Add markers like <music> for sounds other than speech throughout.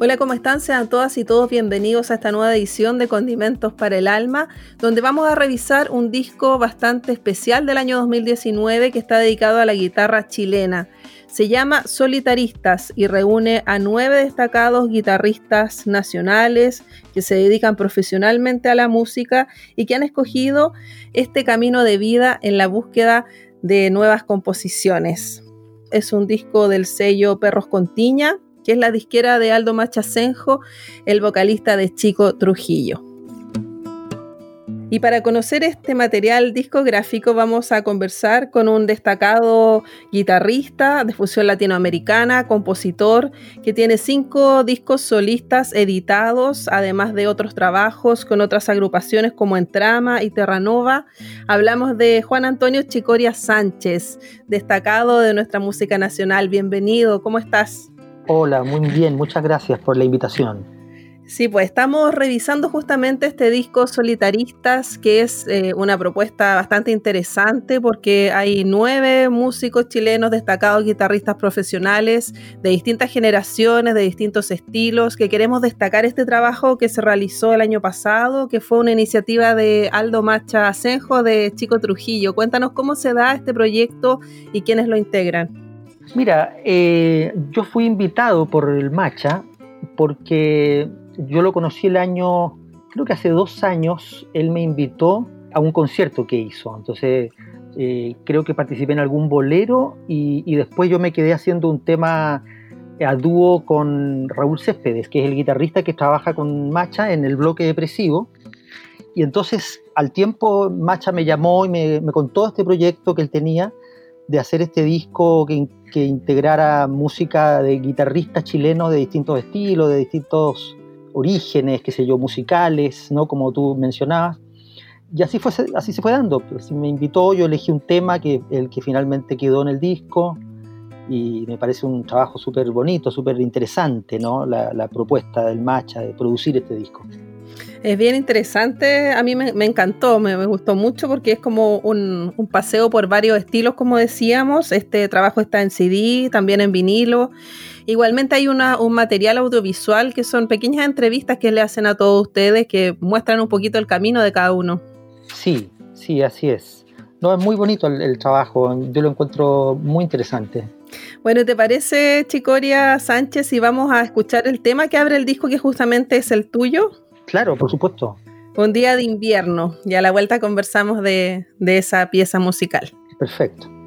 Hola, ¿cómo están? Sean todas y todos bienvenidos a esta nueva edición de Condimentos para el Alma, donde vamos a revisar un disco bastante especial del año 2019 que está dedicado a la guitarra chilena. Se llama Solitaristas y reúne a nueve destacados guitarristas nacionales que se dedican profesionalmente a la música y que han escogido este camino de vida en la búsqueda de nuevas composiciones. Es un disco del sello Perros con Tiña, que es la disquera de Aldo Machacenjo, el vocalista de Chico Trujillo. Y para conocer este material discográfico vamos a conversar con un destacado guitarrista de fusión latinoamericana, compositor, que tiene cinco discos solistas editados, además de otros trabajos con otras agrupaciones como Entrama y Terranova. Hablamos de Juan Antonio Chicoria Sánchez, destacado de nuestra música nacional. Bienvenido, ¿cómo estás? Hola, muy bien, muchas gracias por la invitación. Sí, pues estamos revisando justamente este disco Solitaristas, que es eh, una propuesta bastante interesante porque hay nueve músicos chilenos destacados, guitarristas profesionales de distintas generaciones, de distintos estilos, que queremos destacar este trabajo que se realizó el año pasado, que fue una iniciativa de Aldo Macha Asenjo de Chico Trujillo. Cuéntanos cómo se da este proyecto y quiénes lo integran. Mira, eh, yo fui invitado por el Macha porque yo lo conocí el año, creo que hace dos años, él me invitó a un concierto que hizo. Entonces, eh, creo que participé en algún bolero y, después yo me quedé haciendo un tema a dúo con Raúl Céspedes, que es el guitarrista que trabaja con Macha en el bloque depresivo. Y entonces, al tiempo, Macha me llamó y me, me contó este proyecto que él tenía de hacer este disco que, que integrara música de guitarristas chilenos de distintos estilos, de distintos orígenes, qué sé yo, musicales, ¿no? Como tú mencionabas. Y así, fue, así se fue dando. Pues, me invitó, yo elegí un tema, que el que finalmente quedó en el disco, y me parece un trabajo súper bonito, súper interesante, ¿no? La, la propuesta del Macha de producir este disco. Es bien interesante, a mí me, encantó, me, gustó mucho porque es como un, paseo por varios estilos, como decíamos. Este trabajo está en CD, también en vinilo. Igualmente hay un material audiovisual que son pequeñas entrevistas que le hacen a todos ustedes que muestran un poquito el camino de cada uno. Sí, sí, así es. No, es muy bonito el, trabajo, yo lo encuentro muy interesante. Bueno, ¿te parece, Chicoria Sánchez, si vamos a escuchar el tema que abre el disco que justamente es el tuyo? Claro, por supuesto. Un día de invierno y a la vuelta conversamos de, de esa pieza musical. Perfecto.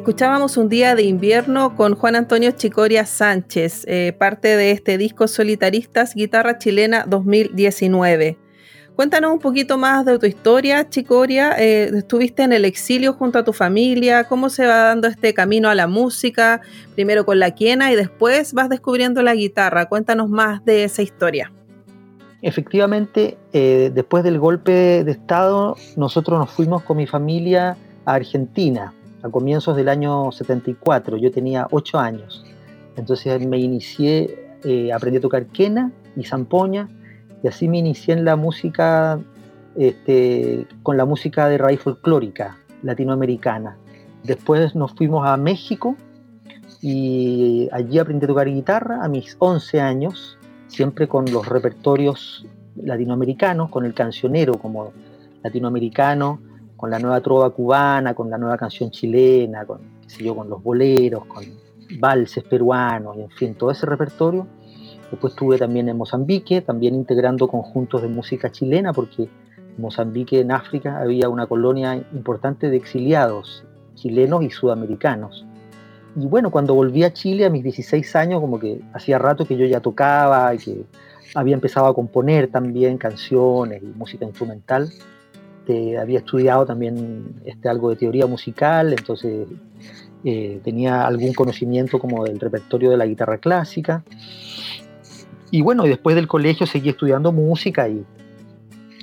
Escuchábamos un día de invierno con Juan Antonio Chicoria Sánchez, eh, parte de este disco Solitaristas Guitarra Chilena 2019. Cuéntanos un poquito más de tu historia, Chicoria. Eh, estuviste en el exilio junto a tu familia. ¿Cómo se va dando este camino a la música? Primero con la quena y después vas descubriendo la guitarra. Cuéntanos más de esa historia. Efectivamente, eh, después del golpe de Estado, nosotros nos fuimos con mi familia a Argentina a comienzos del año 74. Yo tenía 8 años. Entonces me inicié, eh, aprendí a tocar quena y zampoña y así me inicié en la música, este, con la música de raíz folclórica latinoamericana. Después nos fuimos a México y allí aprendí a tocar guitarra a mis 11 años, siempre con los repertorios latinoamericanos, con el cancionero como latinoamericano, con la nueva trova cubana, con la nueva canción chilena, con, yo, con los boleros, con valses peruanos, y en fin, todo ese repertorio Después estuve también en Mozambique, también integrando conjuntos de música chilena, porque en Mozambique, en África, había una colonia importante de exiliados chilenos y sudamericanos. Y bueno, cuando volví a Chile a mis 16 años, como que hacía rato que yo ya tocaba y que había empezado a componer también canciones y música instrumental. Había estudiado también este, algo de teoría musical, entonces eh, tenía algún conocimiento como del repertorio de la guitarra clásica. Y bueno, después del colegio seguí estudiando música y,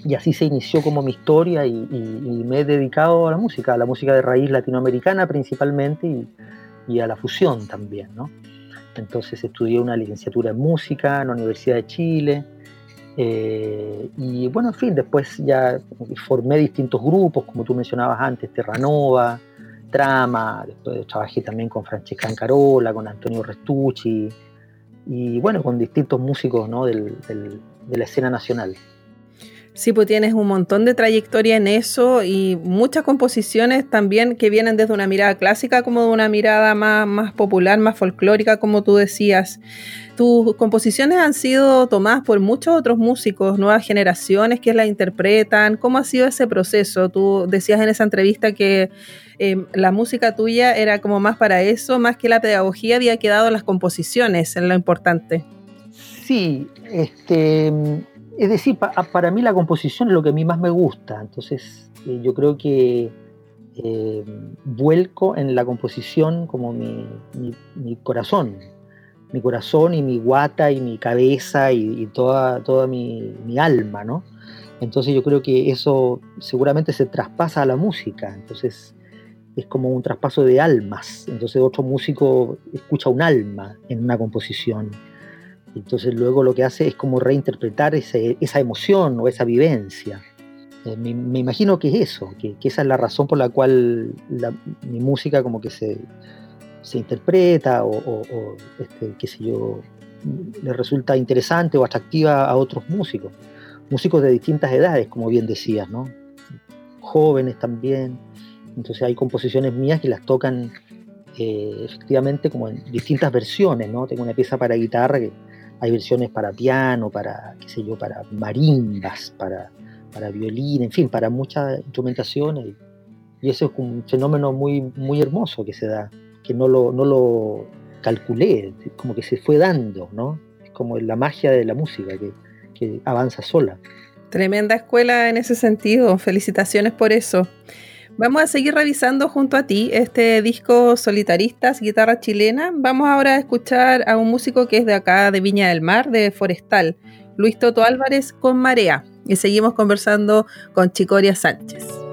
y así se inició como mi historia y, me he dedicado a la música, a la música de raíz latinoamericana principalmente y, a la fusión también, ¿no? Entonces estudié una licenciatura en música en la Universidad de Chile eh, y bueno, en fin, después ya formé distintos grupos, como tú mencionabas antes, Terranova, Trama, después trabajé también con Francesca Ancarola, con Antonio Restucci, y bueno, con distintos músicos ¿no? del, de la escena nacional. Sí, pues tienes un montón de trayectoria en eso y muchas composiciones también que vienen desde una mirada clásica como de una mirada más, más popular, más folclórica, como tú decías. Tus composiciones han sido tomadas por muchos otros músicos, nuevas generaciones que las interpretan. ¿Cómo ha sido ese proceso? Tú decías en esa entrevista que eh, la música tuya era como más para eso, más que la pedagogía había quedado las composiciones, en lo importante. Sí, este es decir, para mí la composición es lo que a mí más me gusta, entonces eh, yo creo que eh, vuelco en la composición como mi, corazón, mi corazón y mi guata y mi cabeza y, toda, toda mi, alma, ¿no? Entonces yo creo que eso seguramente se traspasa a la música, entonces es como un traspaso de almas, entonces otro músico escucha un alma en una composición entonces luego lo que hace es como reinterpretar esa emoción o esa vivencia. Eh, me, imagino que es eso, que, esa es la razón por la cual mi música como que se, interpreta o, este, qué sé yo, le resulta interesante o atractiva a otros músicos. Músicos de distintas edades, como bien decías, ¿no? Jóvenes también. Entonces hay composiciones mías que las tocan eh, efectivamente como en distintas versiones, ¿no? Tengo una pieza para guitarra que hay versiones para piano, para, qué sé yo, para marimbas, para, para violín, en fin, para muchas instrumentaciones. Y eso es un fenómeno muy, muy hermoso que se da, que no lo, no lo calculé, como que se fue dando, ¿no? Es como la magia de la música que, que avanza sola. Tremenda escuela en ese sentido, felicitaciones por eso. Vamos a seguir revisando junto a ti este disco Solitaristas, guitarra chilena. Vamos ahora a escuchar a un músico que es de acá, de Viña del Mar, de Forestal, Luis Toto Álvarez con Marea. Y seguimos conversando con Chicoria Sánchez.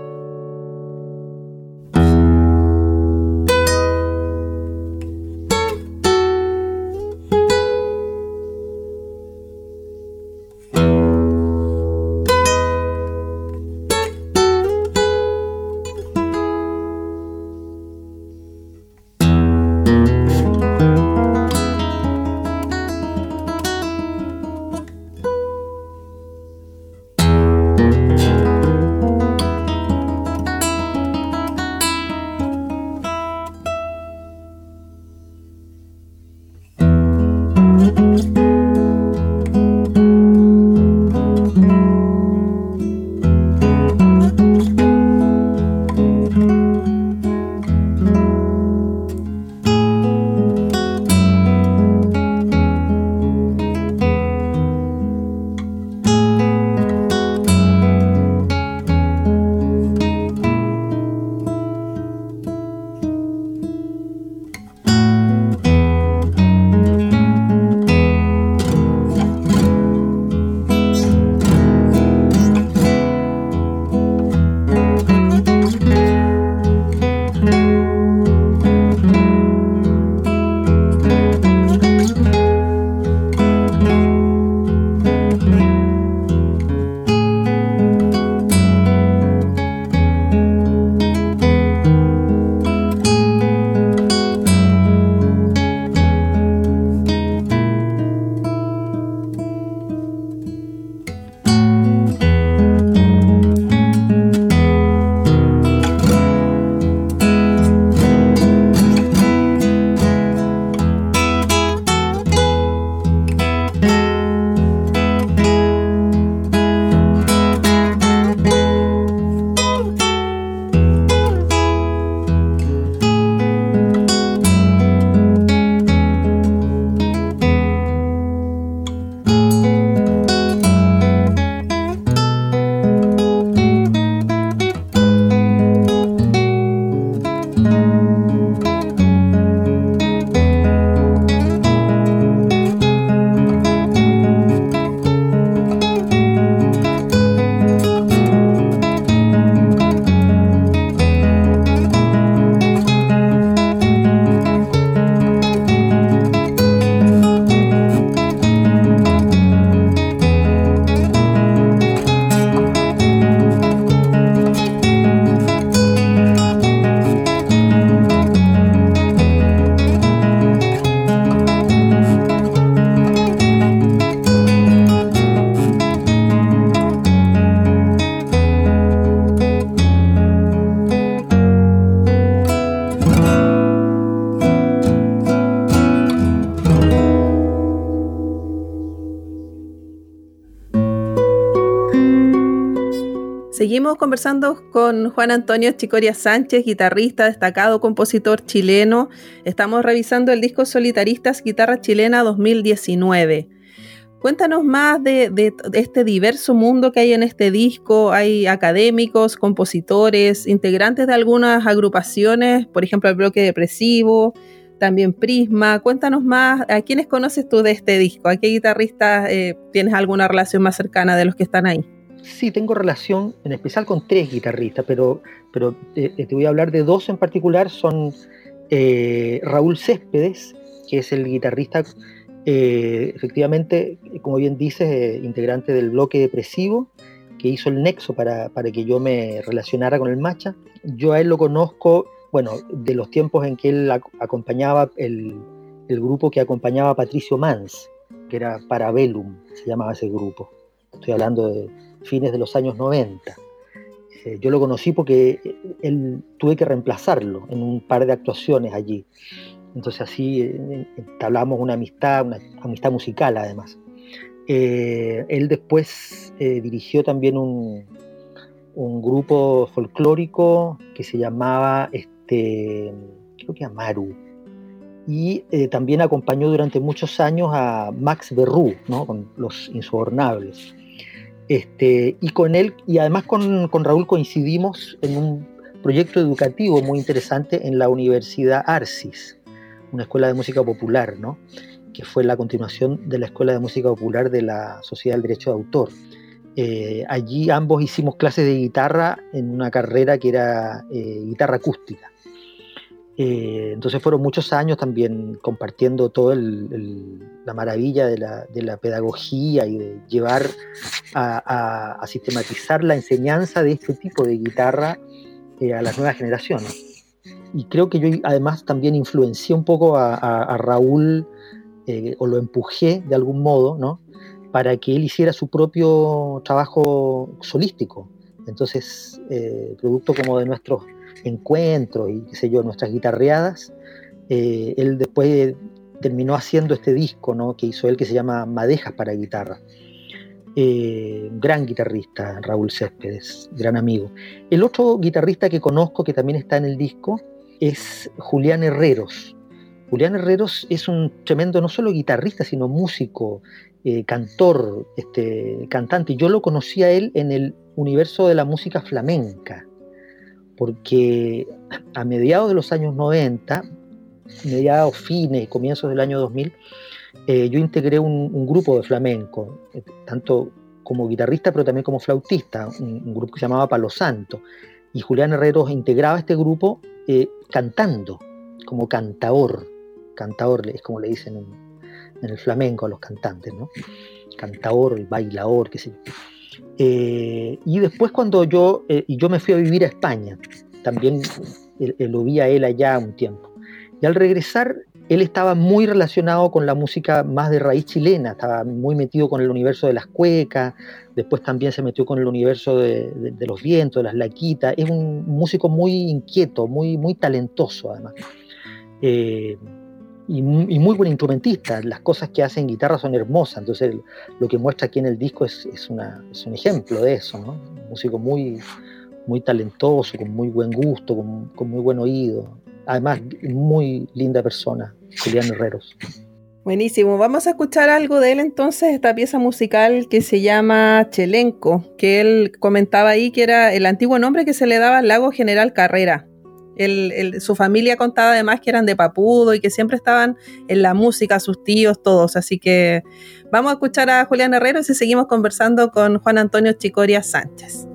Conversando con Juan Antonio Chicoria Sánchez, guitarrista, destacado compositor chileno. Estamos revisando el disco Solitaristas Guitarra Chilena 2019. Cuéntanos más de, este diverso mundo que hay en este disco. Hay académicos, compositores, integrantes de algunas agrupaciones, por ejemplo el bloque depresivo, también Prisma. Cuéntanos más, ¿a quiénes conoces tú de este disco? ¿A qué guitarristas eh, tienes alguna relación más cercana de los que están ahí? Sí, tengo relación en especial con tres guitarristas, pero, pero eh, eh, te voy a hablar de dos en particular. Son eh, Raúl Céspedes, que es el guitarrista, efectivamente, como bien dices, integrante del bloque depresivo, que hizo el nexo para, que yo me relacionara con el Macha. Yo a él lo conozco, bueno, de los tiempos en que él acompañaba el, el grupo que acompañaba a Patricio Mans, que era Parabellum, se llamaba ese grupo. Estoy hablando de fines de los años 90. Eh, yo lo conocí porque él tuve que reemplazarlo en un par de actuaciones allí. Entonces así eh, entablamos una amistad, una amistad musical además. Eh, él después dirigió también un, un, grupo folclórico que se llamaba, este, creo que Amaru, y también acompañó durante muchos años a Max Berrú, ¿no? con Los Insobornables. Este, y con él, y además con, Raúl coincidimos en un proyecto educativo muy interesante en la Universidad Arcis, una escuela de música popular, ¿no? que fue la continuación de la Escuela de Música Popular de la Sociedad del Derecho de Autor. Eh, allí ambos hicimos clases de guitarra en una carrera que era eh, guitarra acústica. Eh, entonces fueron muchos años también compartiendo toda la maravilla de la, pedagogía y de llevar a, sistematizar la enseñanza de este tipo de guitarra eh, a las nuevas generaciones. Y creo que yo además también influencié un poco a, Raúl eh, o lo empujé de algún modo, ¿no? Para que él hiciera su propio trabajo solístico. Entonces, producto como de nuestros encuentros y qué sé yo, nuestras guitarreadas, eh, él después terminó haciendo este disco ¿no? que hizo él que se llama Madejas para guitarra. Eh, gran guitarrista, Raúl Céspedes, gran amigo. El otro guitarrista que conozco que también está en el disco es Julián Herreros. Julián Herreros es un tremendo, no solo guitarrista, sino músico, eh, cantor, este, cantante. Yo lo conocí a él en el universo de la música flamenca porque a mediados de los años 90, mediados, fines, comienzos del año 2000, eh, yo integré un, grupo de flamenco, eh, tanto como guitarrista, pero también como flautista, un, grupo que se llamaba Palo Santo. Y Julián Herreros integraba este grupo eh, cantando, como cantaor. Cantaor es como le dicen en, el flamenco a los cantantes, ¿no? Cantaor, bailador, qué sé yo. Eh, y después cuando yo, eh, yo me fui a vivir a España, también eh, lo vi a él allá un tiempo. Y al regresar, él estaba muy relacionado con la música más de raíz chilena, estaba muy metido con el universo de las cuecas, después también se metió con el universo de, los vientos, de las laquitas, es un músico muy inquieto, muy, muy talentoso además y, muy buen instrumentista. Las cosas que hace en guitarra son hermosas, entonces lo que muestra aquí en el disco es, es, una, es un ejemplo de eso, ¿no? Un músico muy, muy talentoso, con muy buen gusto, con, con muy buen oído. Además, muy linda persona, Julián Herreros. Buenísimo, vamos a escuchar algo de él entonces, esta pieza musical que se llama Chelenco, que él comentaba ahí que era el antiguo nombre que se le daba al lago General Carrera su familia contaba además que eran de Papudo y que siempre estaban en la música, sus tíos, todos. Así que vamos a escuchar a Julián Herrero y seguimos conversando con Juan Antonio Chicoria Sánchez.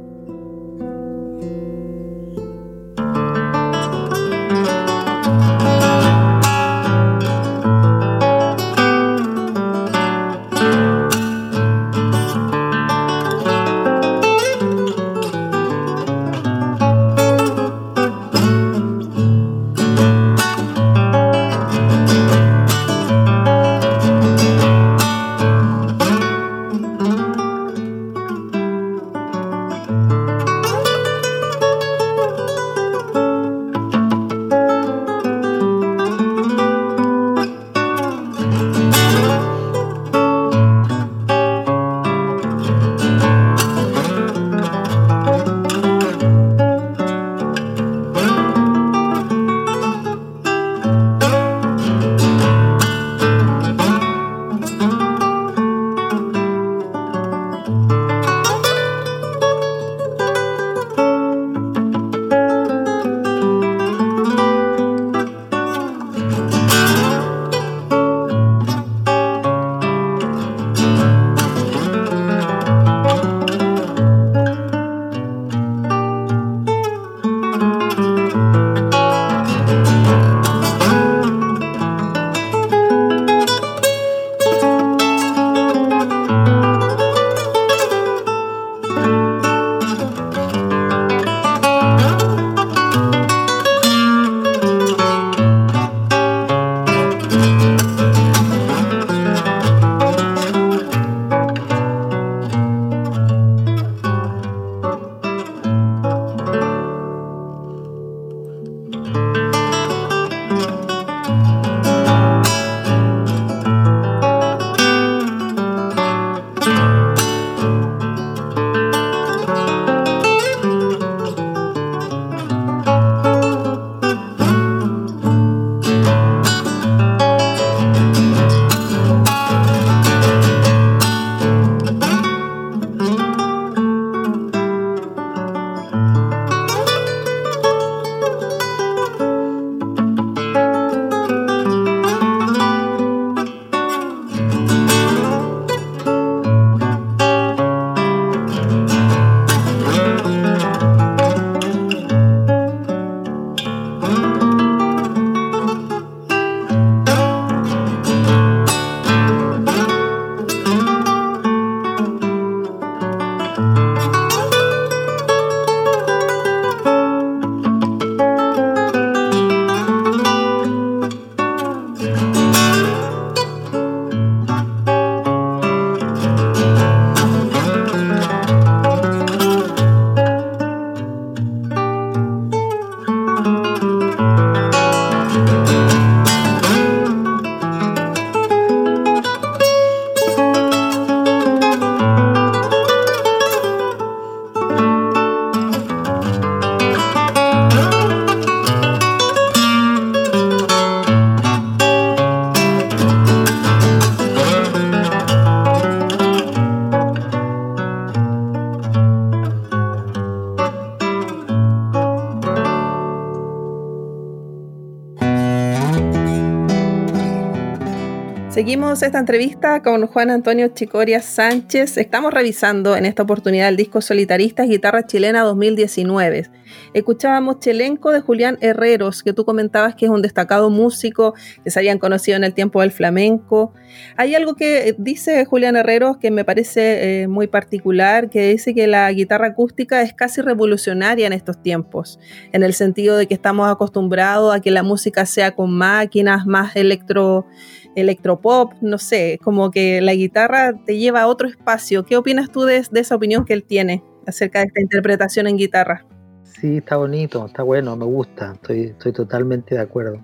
Seguimos esta entrevista con Juan Antonio Chicoria Sánchez. Estamos revisando en esta oportunidad el disco Solitaristas Guitarra Chilena 2019. Escuchábamos Chelenco de Julián Herreros, que tú comentabas que es un destacado músico, que se habían conocido en el tiempo del flamenco. Hay algo que dice Julián Herreros que me parece eh, muy particular, que dice que la guitarra acústica es casi revolucionaria en estos tiempos, en el sentido de que estamos acostumbrados a que la música sea con máquinas, más electro electropop, no sé, como que la guitarra te lleva a otro espacio. ¿Qué opinas tú de, esa opinión que él tiene acerca de esta interpretación en guitarra? Sí, está bonito, está bueno, me gusta, estoy, estoy totalmente de acuerdo.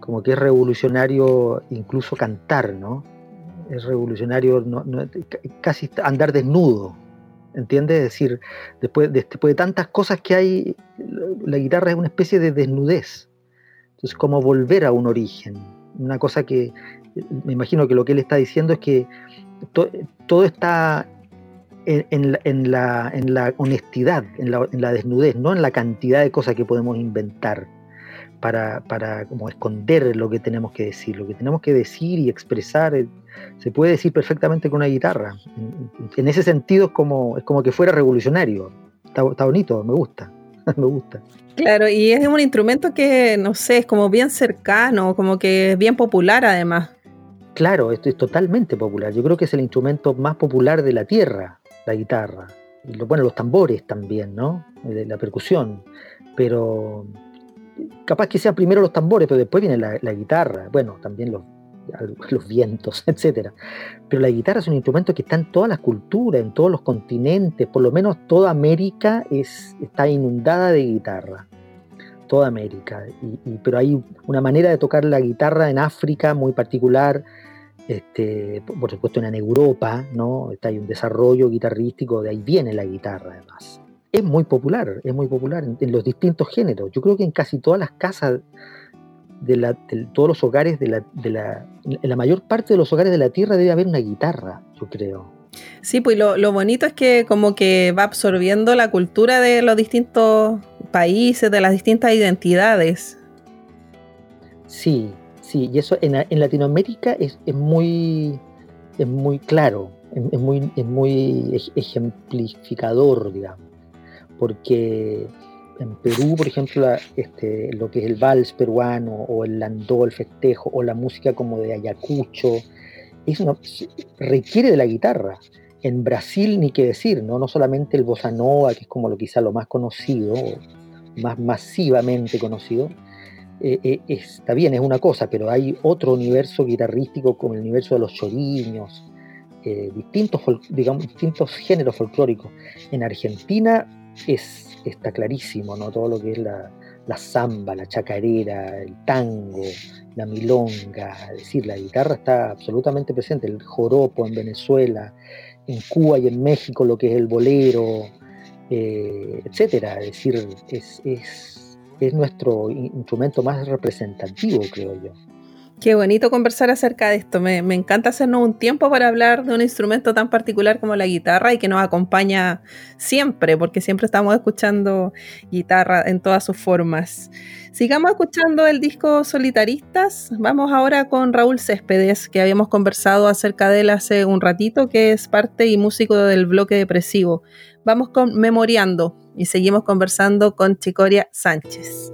Como que es revolucionario incluso cantar, ¿no? Es revolucionario casi andar desnudo, ¿entiendes? Es decir, después de, después de tantas cosas que hay, la guitarra es una especie de desnudez. Entonces, como volver a un origen, una cosa que me imagino que lo que él está diciendo es que todo está en, la, honestidad, en la, desnudez, no en la cantidad de cosas que podemos inventar para, como esconder lo que tenemos que decir. Lo que tenemos que decir y expresar eh, se puede decir perfectamente con una guitarra. En, ese sentido es como, es como que fuera revolucionario. Está, está bonito, me gusta, <laughs> me gusta. Claro, y es un instrumento que, no sé, es como bien cercano, como que es bien popular además. Claro, esto es totalmente popular. Yo creo que es el instrumento más popular de la tierra, la guitarra. Y lo, bueno, los tambores también, ¿no? La percusión. Pero capaz que sean primero los tambores, pero después viene la, la guitarra. Bueno, también los, los vientos, <laughs> etc. Pero la guitarra es un instrumento que está en todas las culturas, en todos los continentes, por lo menos toda América es, está inundada de guitarra, toda América. pero hay una manera de tocar la guitarra en África muy particular, este, por supuesto en Europa, ¿no? Está, hay un desarrollo guitarrístico, de ahí viene la guitarra además. Es muy popular, es muy popular en los distintos géneros. Yo creo que en casi todas las casas de, todos los hogares, de la, de la, en la mayor parte de los hogares de la Tierra debe haber una guitarra, yo creo. Sí, pues lo, lo, bonito es que como que va absorbiendo la cultura de los distintos países, de las distintas identidades. Sí, sí, y eso en, en Latinoamérica es, es, muy, es muy claro, es, muy, es muy ejemplificador, digamos, porque en Perú, por ejemplo, este, lo que es el vals peruano o el landó, el festejo o la música como de Ayacucho, requiere de la guitarra. En Brasil ni qué decir, ¿no? no solamente el bossa nova, que es como lo quizá lo más conocido, más masivamente conocido, eh, eh, está bien, es una cosa, pero hay otro universo guitarrístico como el universo de los choriños, eh, distintos, digamos, distintos géneros folclóricos. En Argentina es está clarísimo, ¿no? Todo lo que es la, la samba, la chacarera, el tango, la milonga, es decir, la guitarra está absolutamente presente, el joropo en Venezuela, en Cuba y en México lo que es el bolero, eh, etcétera. Es decir, es, es, es nuestro instrumento más representativo, creo yo. Qué bonito conversar acerca de esto. Me, encanta hacernos un tiempo para hablar de un instrumento tan particular como la guitarra y que nos acompaña siempre, porque siempre estamos escuchando guitarra en todas sus formas. Sigamos escuchando el disco Solitaristas. Vamos ahora con Raúl Céspedes, que habíamos conversado acerca de él hace un ratito, que es parte y músico del bloque depresivo. Vamos con Memoriando y seguimos conversando con Chicoria Sánchez.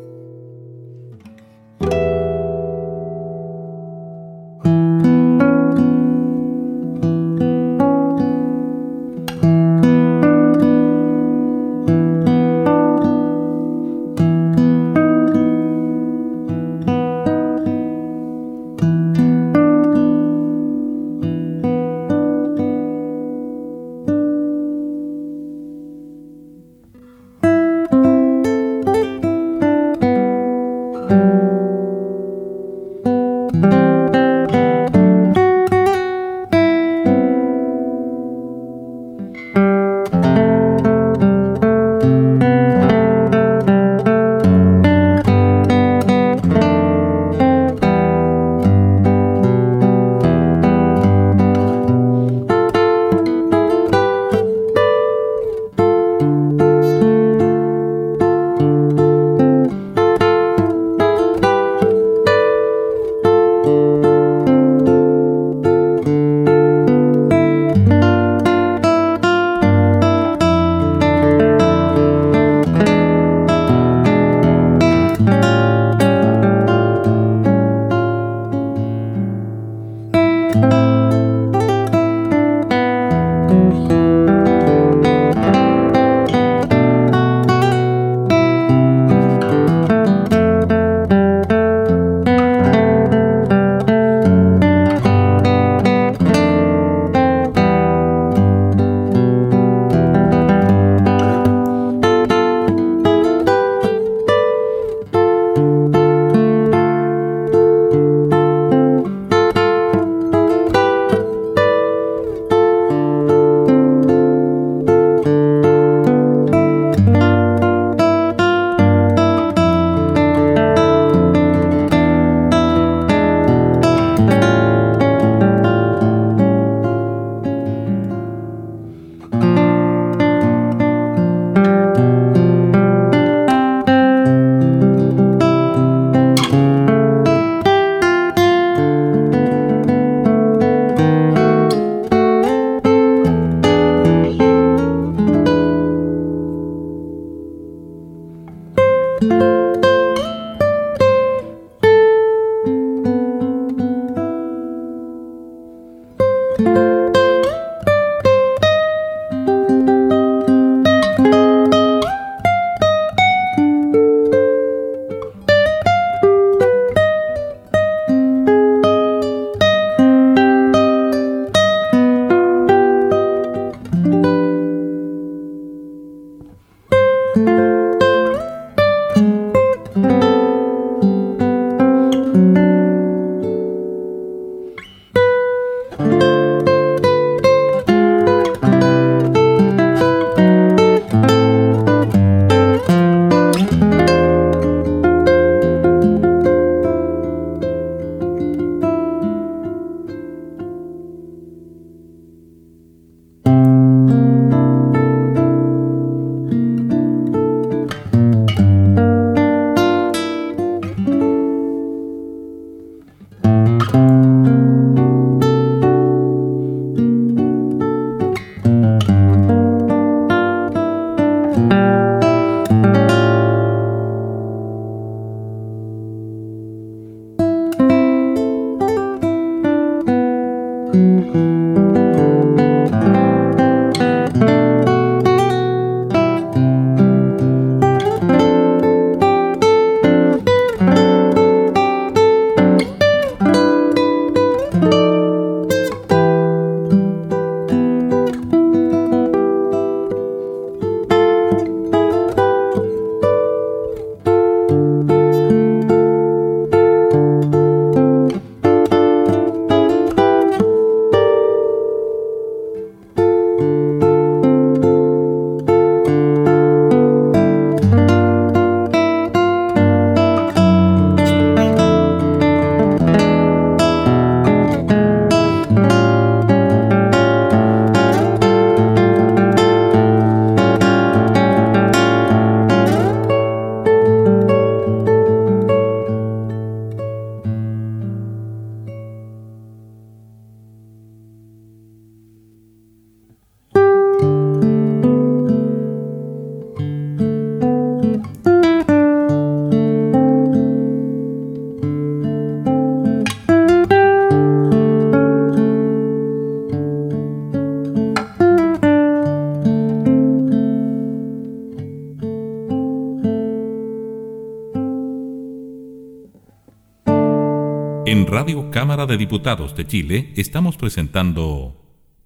Cámara de Diputados de Chile estamos presentando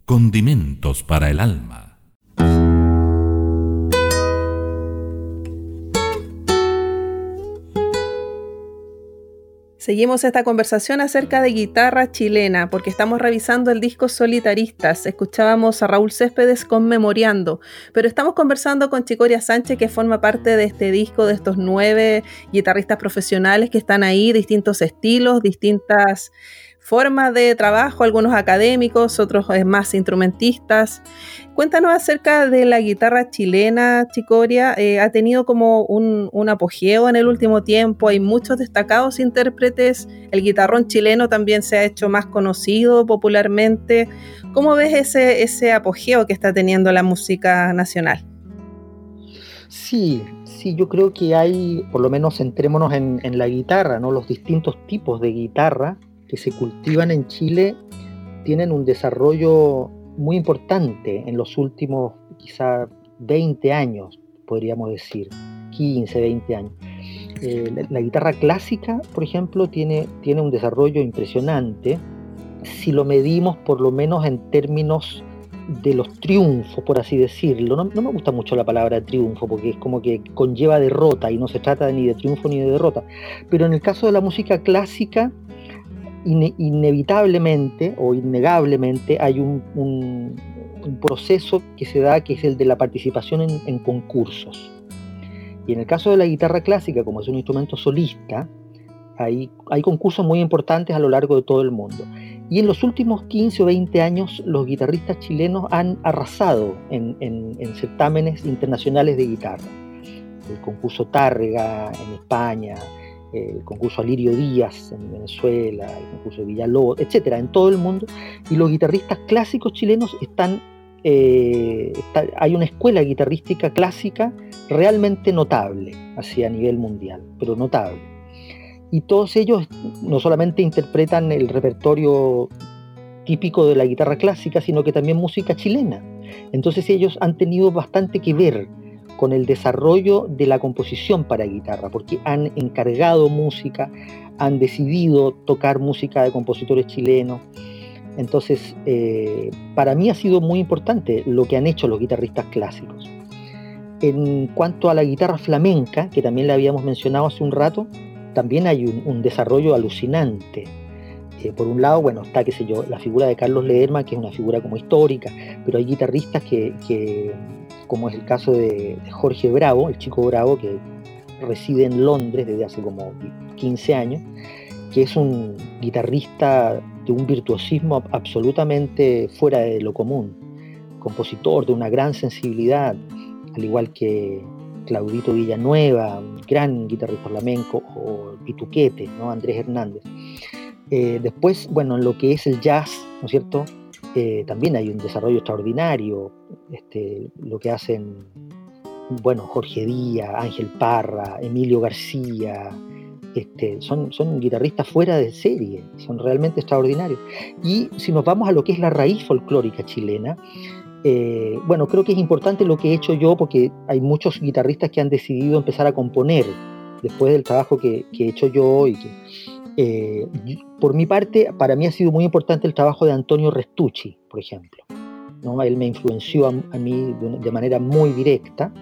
Condimentos para el Alma. Seguimos esta conversación acerca de guitarra chilena, porque estamos revisando el disco Solitaristas. Escuchábamos a Raúl Céspedes conmemorando, pero estamos conversando con Chicoria Sánchez, que forma parte de este disco, de estos nueve guitarristas profesionales que están ahí, distintos estilos, distintas formas de trabajo, algunos académicos, otros eh, más instrumentistas. Cuéntanos acerca de la guitarra chilena, Chicoria. Eh, ha tenido como un, apogeo en el último tiempo, hay muchos destacados intérpretes, el guitarrón chileno también se ha hecho más conocido popularmente. ¿Cómo ves ese, ese apogeo que está teniendo la música nacional? Sí, sí, yo creo que hay, por lo menos centrémonos en, en la guitarra, ¿no? Los distintos tipos de guitarra que se cultivan en Chile tienen un desarrollo muy importante en los últimos quizá 20 años, podríamos decir, 15, 20 años. Eh, la, guitarra clásica, por ejemplo, tiene, tiene un desarrollo impresionante si lo medimos por lo menos en términos de los triunfos, por así decirlo. No, no, me gusta mucho la palabra triunfo porque es como que conlleva derrota y no se trata ni de triunfo ni de derrota. Pero en el caso de la música clásica, inevitablemente o innegablemente hay un, proceso que se da que es el de la participación en, concursos. Y en el caso de la guitarra clásica, como es un instrumento solista, hay, hay concursos muy importantes a lo largo de todo el mundo. Y en los últimos 15 o 20 años los guitarristas chilenos han arrasado en, en certámenes internacionales de guitarra. El concurso Tárrega en España, el concurso Alirio Díaz en Venezuela, el concurso Villalobos, etcétera, en todo el mundo. Y los guitarristas clásicos chilenos están, eh, hay una escuela guitarrística clásica realmente notable, así a nivel mundial, pero notable. Y todos ellos no solamente interpretan el repertorio típico de la guitarra clásica, sino que también música chilena. Entonces ellos han tenido bastante que ver con el desarrollo de la composición para guitarra, porque han encargado música, han decidido tocar música de compositores chilenos. Entonces, eh, para mí ha sido muy importante lo que han hecho los guitarristas clásicos. En cuanto a la guitarra flamenca, que también la habíamos mencionado hace un rato, también hay un, desarrollo alucinante. Eh, por un lado, bueno, está, qué sé yo, la figura de Carlos Lederman, que es una figura como histórica, pero hay guitarristas que, como es el caso de, Jorge Bravo, el chico Bravo, que reside en Londres desde hace como 15 años, que es un guitarrista de un virtuosismo absolutamente fuera de lo común, compositor de una gran sensibilidad, al igual que Claudito Villanueva, gran guitarrista flamenco, o Pituquete, ¿no? Andrés Hernández. Eh, después, bueno, en lo que es el jazz, ¿no es cierto? Eh, también hay un desarrollo extraordinario, este, lo que hacen, bueno, Jorge Díaz, Ángel Parra, Emilio García, este, son, son guitarristas fuera de serie, son realmente extraordinarios. Y si nos vamos a lo que es la raíz folclórica chilena, eh, bueno, creo que es importante lo que he hecho yo porque hay muchos guitarristas que han decidido empezar a componer después del trabajo que, he hecho yo y que, eh, por mi parte, para mí ha sido muy importante el trabajo de Antonio Restucci, por ejemplo. ¿no? Él me influenció a, mí de, manera muy directa.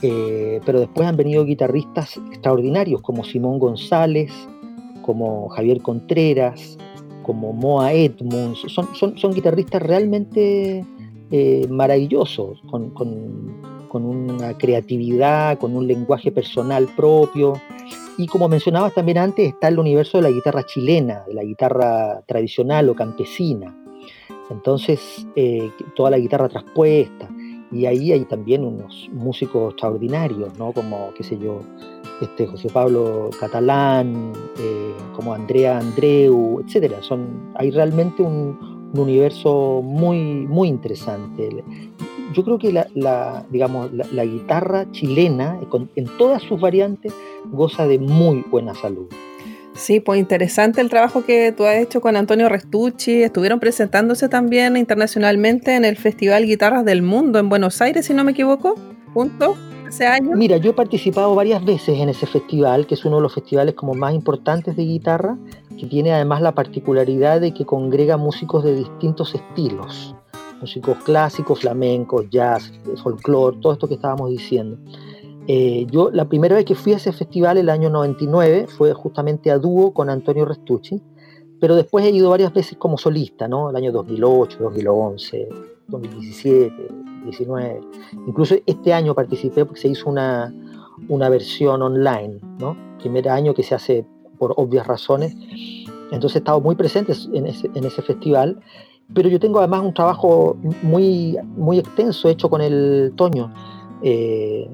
Eh, pero después han venido guitarristas extraordinarios como Simón González, como Javier Contreras, como Moa Edmunds. Son, son, son guitarristas realmente eh, maravillosos, con, una creatividad, con un lenguaje personal propio. Y como mencionabas también antes, está el universo de la guitarra chilena, de la guitarra tradicional o campesina. Entonces, eh, toda la guitarra traspuesta y ahí hay también unos músicos extraordinarios, ¿no? Como, qué sé yo, este José Pablo Catalán, eh, como Andrea Andreu, etcétera. Son, hay realmente un, universo muy, muy interesante. Yo creo que la, digamos, la, guitarra chilena, en todas sus variantes, goza de muy buena salud. Sí, pues interesante el trabajo que tú has hecho con Antonio Restucci. Estuvieron presentándose también internacionalmente en el Festival Guitarras del Mundo en Buenos Aires, si no me equivoco, juntos, hace años. Mira, yo he participado varias veces en ese festival, que es uno de los festivales como más importantes de guitarra, que tiene además la particularidad de que congrega músicos de distintos estilos, músicos clásicos, flamencos, jazz, folclore, todo esto que estábamos diciendo. Eh, yo la primera vez que fui a ese festival, el año 99, fue justamente a dúo con Antonio Restucci, pero después he ido varias veces como solista, ¿no? El año 2008, 2011, 2017, 2019. Incluso este año participé porque se hizo una, una versión online, ¿no? Primer año que se hace por obvias razones. Entonces he estado muy presente en ese, en ese festival, pero yo tengo además un trabajo muy, muy extenso hecho con el Toño. Eh,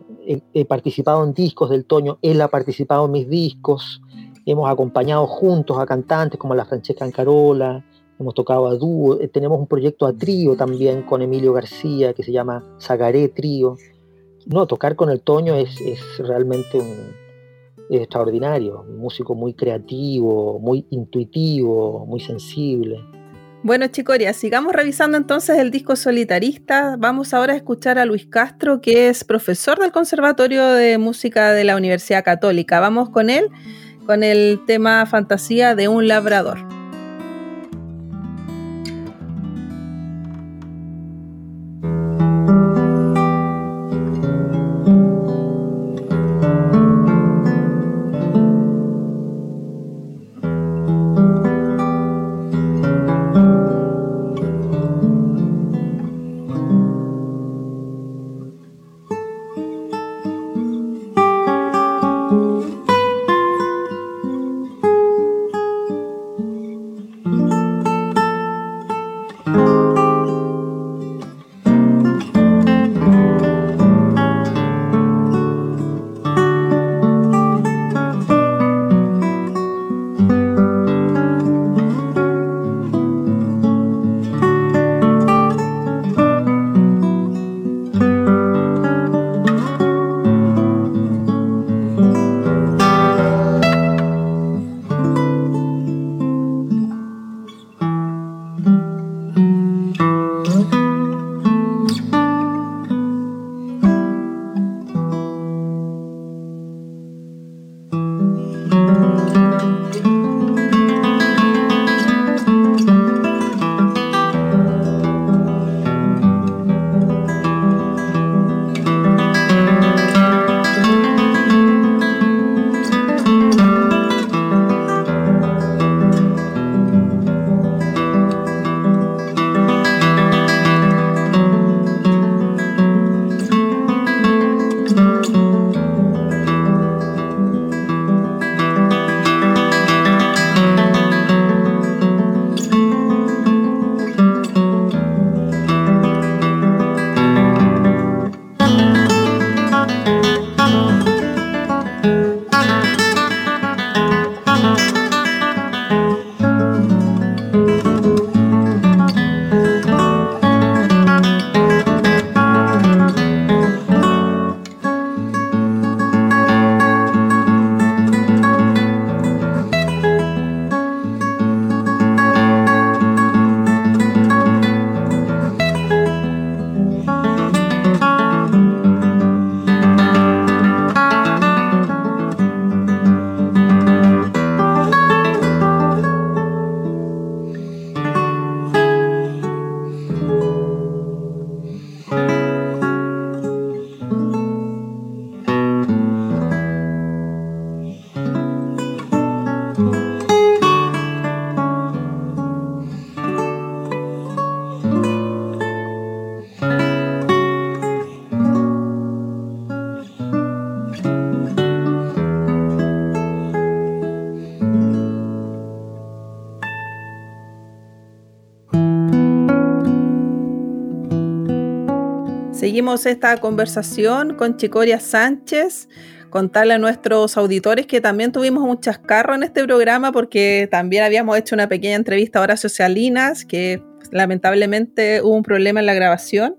he, participado en discos del Toño, él ha participado en mis discos, hemos acompañado juntos a cantantes como la Francesca Ancarola, hemos tocado a dúo, eh, tenemos un proyecto a trío también con Emilio García que se llama Zagaré Trío. No, tocar con el Toño es, realmente un, extraordinario, un músico muy creativo, muy intuitivo, muy sensible. Bueno, Chicoria, sigamos revisando entonces el disco solitarista. Vamos ahora a escuchar a Luis Castro, que es profesor del Conservatorio de Música de la Universidad Católica. Vamos con él, con el tema Fantasía de un Labrador. Seguimos esta conversación con Chicoria Sánchez. Contarle a nuestros auditores que también tuvimos un chascarro en este programa porque también habíamos hecho una pequeña entrevista a Horacio Salinas, que lamentablemente hubo un problema en la grabación.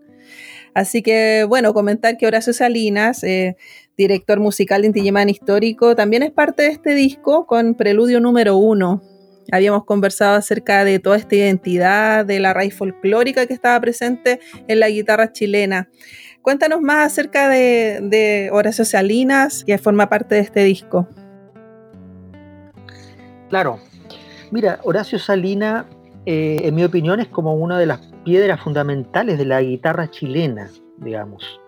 Así que, bueno, comentar que Horacio Salinas, eh, director musical de Inti Histórico, también es parte de este disco con Preludio número uno, Habíamos conversado acerca de toda esta identidad, de la raíz folclórica que estaba presente en la guitarra chilena. Cuéntanos más acerca de, Horacio Salinas, que forma parte de este disco. Claro. Mira, Horacio Salinas, eh, en mi opinión, es como una de las piedras fundamentales de la guitarra chilena, digamos.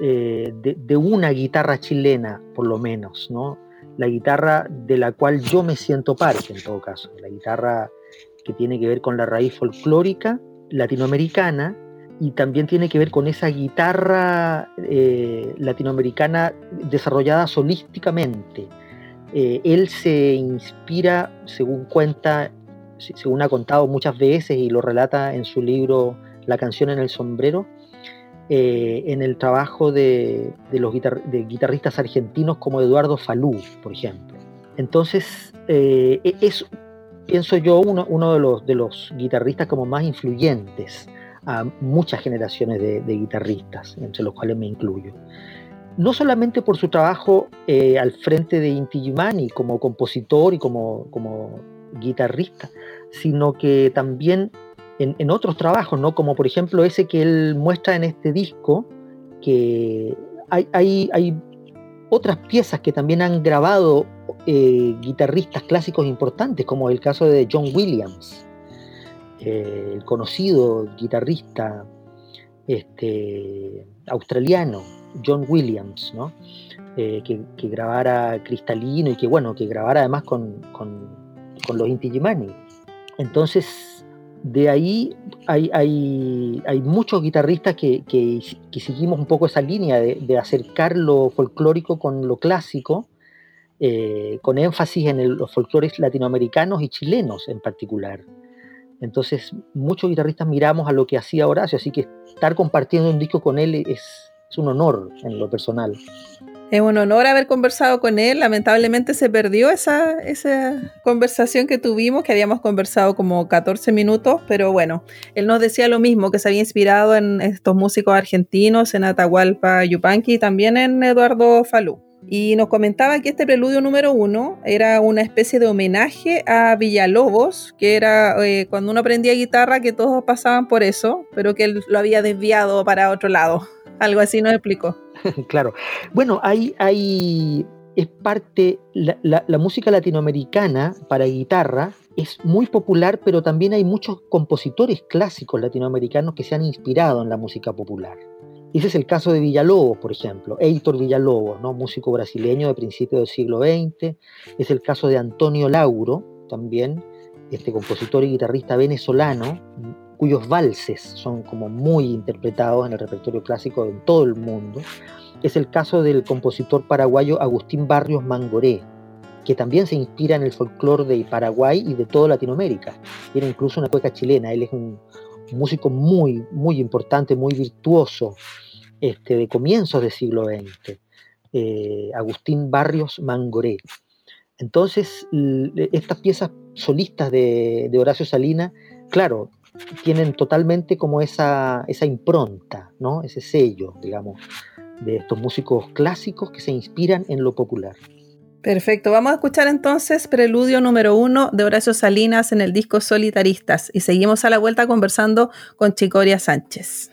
Eh, de, de, una guitarra chilena, por lo menos, ¿no? La guitarra de la cual yo me siento parte en todo caso, la guitarra que tiene que ver con la raíz folclórica latinoamericana y también tiene que ver con esa guitarra eh, latinoamericana desarrollada solísticamente. Eh, él se inspira, según cuenta, según ha contado muchas veces y lo relata en su libro La canción en el sombrero, eh, en el trabajo de, los guitarristas argentinos como Eduardo Falú, por ejemplo. Entonces, eh, e-, es, pienso yo, uno, de, los, de los guitarristas como más influyentes a muchas generaciones de, guitarristas, entre los cuales me incluyo. No solamente por su trabajo eh, al frente de Inti Illimani como compositor y como, como guitarrista, sino que también en, otros trabajos, ¿no? Como por ejemplo ese que él muestra en este disco, que hay, hay, otras piezas que también han grabado eh, guitarristas clásicos importantes, como el caso de John Williams, eh, el conocido guitarrista este, australiano, John Williams, ¿no? Eh, que, grabara Cristalino y que bueno, que grabara además con, con, con los Inti Entonces, de ahí hay, hay, muchos guitarristas que, seguimos un poco esa línea de, acercar lo folclórico con lo clásico, eh, con énfasis en los folclores latinoamericanos y chilenos en particular. Entonces, muchos guitarristas miramos a lo que hacía Horacio, así que estar compartiendo un disco con él es, es un honor en lo personal. Es un honor haber conversado con él. Lamentablemente se perdió esa, esa conversación que tuvimos, que habíamos conversado como 14 minutos, pero bueno, él nos decía lo mismo, que se había inspirado en estos músicos argentinos, en Atahualpa Yupanqui y también en Eduardo Falú. Y nos comentaba que este preludio número uno era una especie de homenaje a Villalobos, que era eh, cuando uno aprendía guitarra que todos pasaban por eso, pero que él lo había desviado para otro lado. <laughs> Algo así nos explicó. <laughs> claro. Bueno, hay, hay, es parte, la, música latinoamericana para guitarra es muy popular, pero también hay muchos compositores clásicos latinoamericanos que se han inspirado en la música popular. Ese es el caso de Villalobos, por ejemplo, Heitor Villalobos, ¿no? músico brasileño de principios del siglo XX. Es el caso de Antonio Lauro, también, este compositor y guitarrista venezolano, cuyos valses son como muy interpretados en el repertorio clásico en todo el mundo, es el caso del compositor paraguayo Agustín Barrios Mangoré, que también se inspira en el folclore de Paraguay y de toda Latinoamérica. Tiene incluso una cueca chilena, él es un, músico muy, muy importante, muy virtuoso, este, de comienzos del siglo XX, eh, Agustín Barrios Mangoré. Entonces, estas piezas solistas de, de Horacio Salina, claro, tienen totalmente como esa, esa impronta, ¿no? ese sello, digamos, de estos músicos clásicos que se inspiran en lo popular. Perfecto, vamos a escuchar entonces Preludio número uno de Horacio Salinas en el disco Solitaristas y seguimos a la vuelta conversando con Chicoria Sánchez.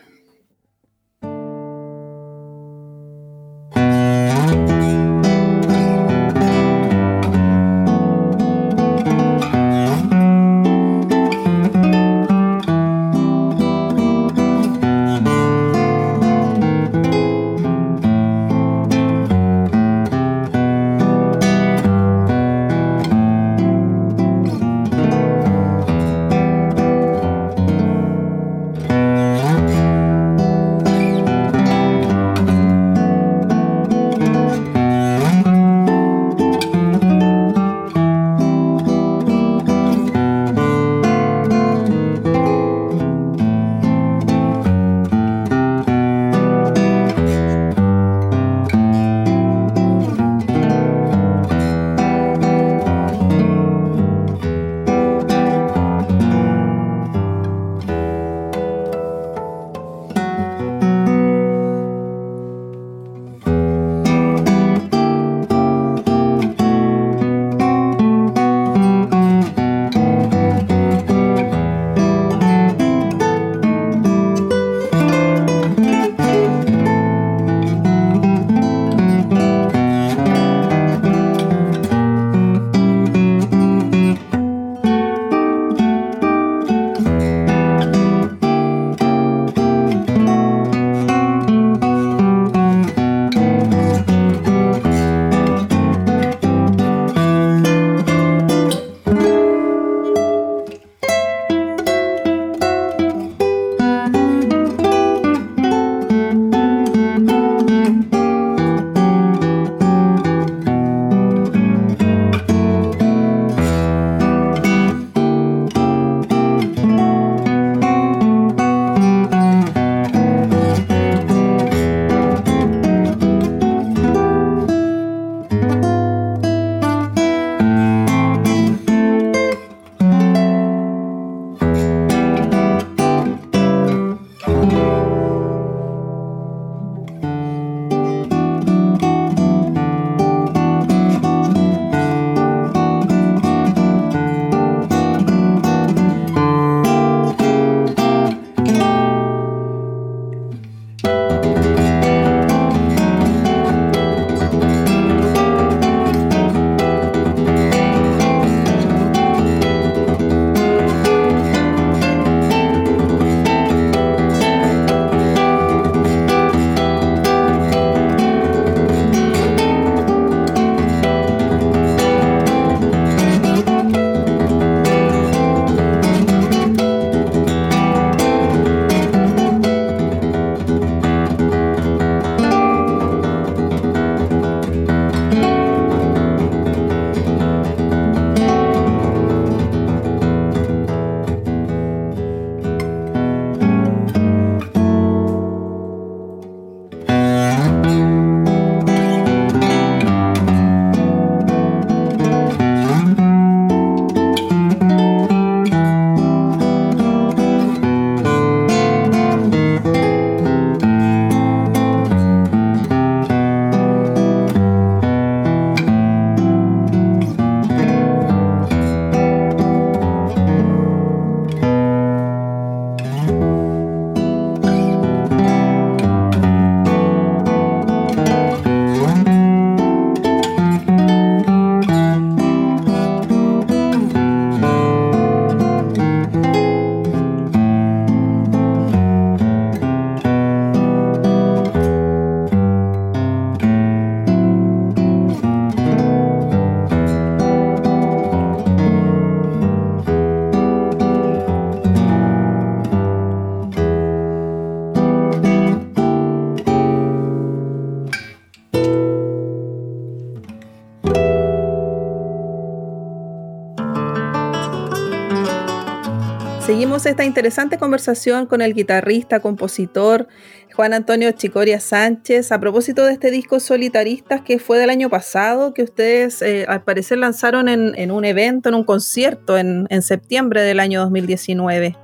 Esta interesante conversación con el guitarrista, compositor Juan Antonio Chicoria Sánchez a propósito de este disco Solitaristas que fue del año pasado, que ustedes eh, al parecer lanzaron en, un evento, en un concierto en, en septiembre del año 2019.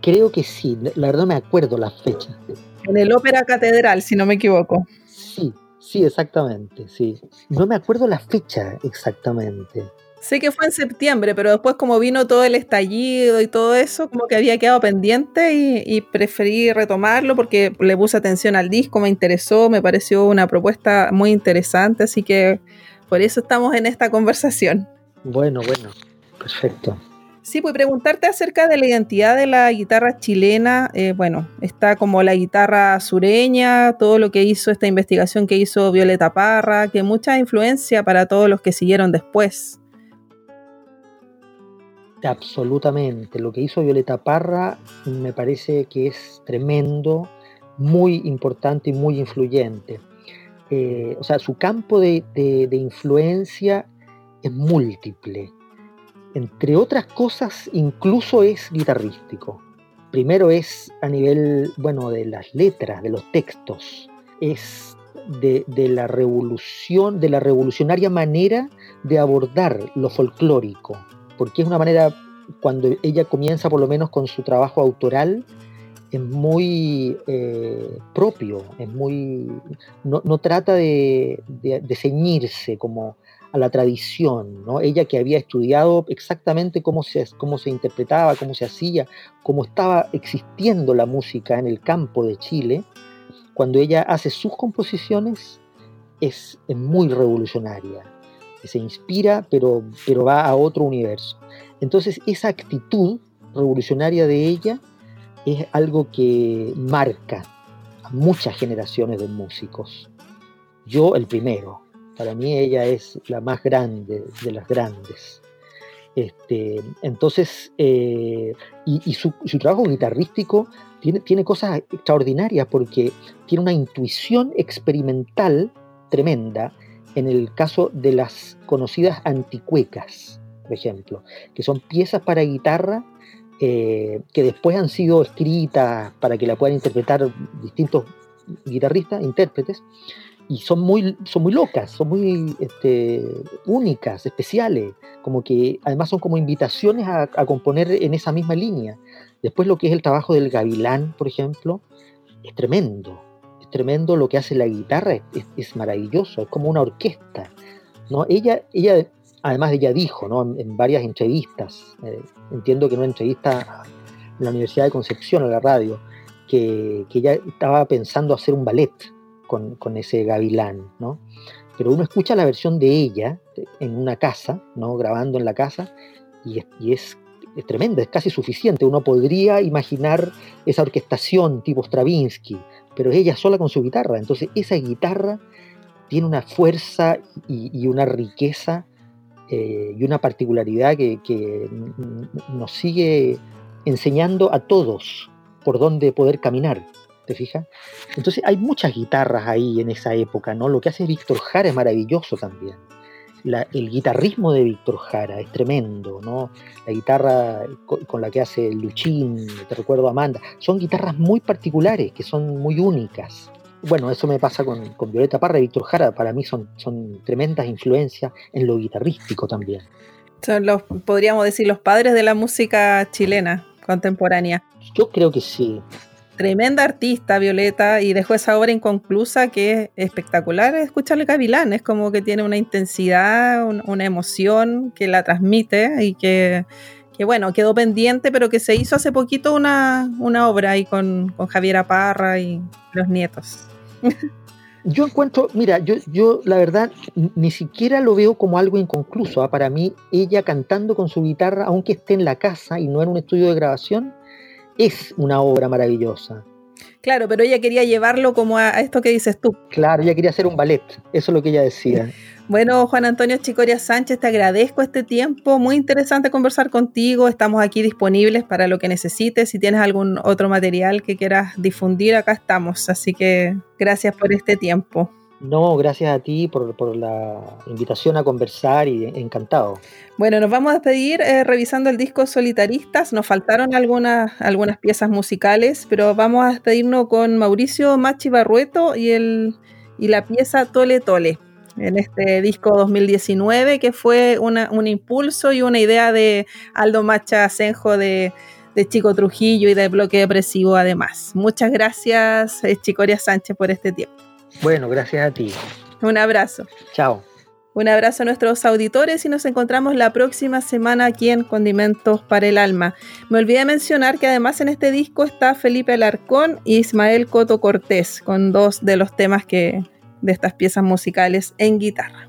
Creo que sí, la verdad me acuerdo la fecha. En el Ópera Catedral, si no me equivoco. Sí, sí, exactamente, sí. No me acuerdo la fecha exactamente. Sé que fue en septiembre, pero después como vino todo el estallido y todo eso, como que había quedado pendiente y, preferí retomarlo porque le puse atención al disco, me interesó, me pareció una propuesta muy interesante, así que por eso estamos en esta conversación. Bueno, bueno, perfecto. Sí, pues preguntarte acerca de la identidad de la guitarra chilena. Eh, bueno, está como la guitarra sureña, todo lo que hizo esta investigación que hizo Violeta Parra, que mucha influencia para todos los que siguieron después. Absolutamente. Lo que hizo Violeta Parra me parece que es tremendo, muy importante y muy influyente. Eh, o sea, su campo de, influencia es múltiple. Entre otras cosas, incluso es guitarrístico. Primero es a nivel, bueno, de las letras, de los textos. Es de, de, la revolución, de la revolucionaria manera de abordar lo folclórico, porque es una manera, cuando ella comienza por lo menos con su trabajo autoral, es muy eh, propio, es muy, no, trata de, ceñirse como a la tradición, ¿no? Ella que había estudiado exactamente cómo se, cómo se interpretaba, cómo se hacía, cómo estaba existiendo la música en el campo de Chile, cuando ella hace sus composiciones, es, es muy revolucionaria se inspira, pero, pero va a otro universo. Entonces, esa actitud revolucionaria de ella es algo que marca a muchas generaciones de músicos. Yo el primero. Para mí ella es la más grande de las grandes. Este, entonces, eh, y, su, su, trabajo guitarrístico tiene, tiene cosas extraordinarias porque tiene una intuición experimental tremenda en el caso de las conocidas anticuecas, por ejemplo, que son piezas para guitarra eh, que después han sido escritas para que la puedan interpretar distintos guitarristas, intérpretes, y son muy, son muy locas, son muy este, únicas, especiales, como que además son como invitaciones a, a, componer en esa misma línea. Después lo que es el trabajo del gavilán, por ejemplo, es tremendo tremendo, lo que hace la guitarra es, maravilloso, es como una orquesta. ¿no? Ella, ella, además ella dijo ¿no? en, varias entrevistas, eh, entiendo que en una entrevista en la Universidad de Concepción, a la radio, que, que ella estaba pensando hacer un ballet con, con, ese gavilán, ¿no? Pero uno escucha la versión de ella en una casa, ¿no? Grabando en la casa, y y es es tremenda, es casi suficiente. Uno podría imaginar esa orquestación tipo Stravinsky, pero ella sola con su guitarra. Entonces esa guitarra tiene una fuerza y, una riqueza eh, y una particularidad que, nos sigue enseñando a todos por dónde poder caminar. ¿Te fijas? Entonces hay muchas guitarras ahí en esa época, ¿no? Lo que hace Víctor Jara es maravilloso también. El guitarrismo de Víctor Jara es tremendo, ¿no? La guitarra con, la que hace Luchín, te recuerdo Amanda, son guitarras muy particulares, que son muy únicas. Bueno, eso me pasa con, Violeta Parra y Víctor Jara, para mí son, son tremendas influencias en lo guitarrístico también. Son los, podríamos decir, los padres de la música chilena contemporánea. Yo creo que sí. Tremenda artista, Violeta, y dejó esa obra inconclusa que es espectacular escucharle Gavilán. Es como que tiene una intensidad, una emoción que la transmite y que, bueno, quedó pendiente, pero que se hizo hace poquito una, obra ahí con, con Javiera Parra y los nietos. <laughs> Yo encuentro, mira, yo, yo la verdad ni siquiera lo veo como algo inconcluso. ¿ah? Para mí, ella cantando con su guitarra, aunque esté en la casa y no en un estudio de grabación, es una obra maravillosa. Claro, pero ella quería llevarlo como a, esto que dices tú. Claro, ella quería hacer un ballet, eso es lo que ella decía. <laughs> Bueno, Juan Antonio Chicoria Sánchez, te agradezco este tiempo, muy interesante conversar contigo, estamos aquí disponibles para lo que necesites, si tienes algún otro material que quieras difundir, acá estamos, así que gracias por este tiempo. No, gracias a ti por, la invitación a conversar y encantado. Bueno, nos vamos a despedir eh, revisando el disco Solitaristas. Nos faltaron algunas, algunas piezas musicales, pero vamos a despedirnos con Mauricio Machi Barrueto y, el, y la pieza Tole Tole en este disco 2019, que fue un impulso y una idea de Aldo Macha Senjo de, Chico Trujillo y de Bloque Depresivo además. Muchas gracias, eh, Chicoria Sánchez, por este tiempo. Bueno, gracias a ti. Un abrazo. Chao. Un abrazo a nuestros auditores y nos encontramos la próxima semana aquí en Condimentos para el Alma. Me olvidé mencionar que además en este disco está Felipe Alarcón y Ismael Coto Cortés con dos de los temas que de estas piezas musicales en guitarra.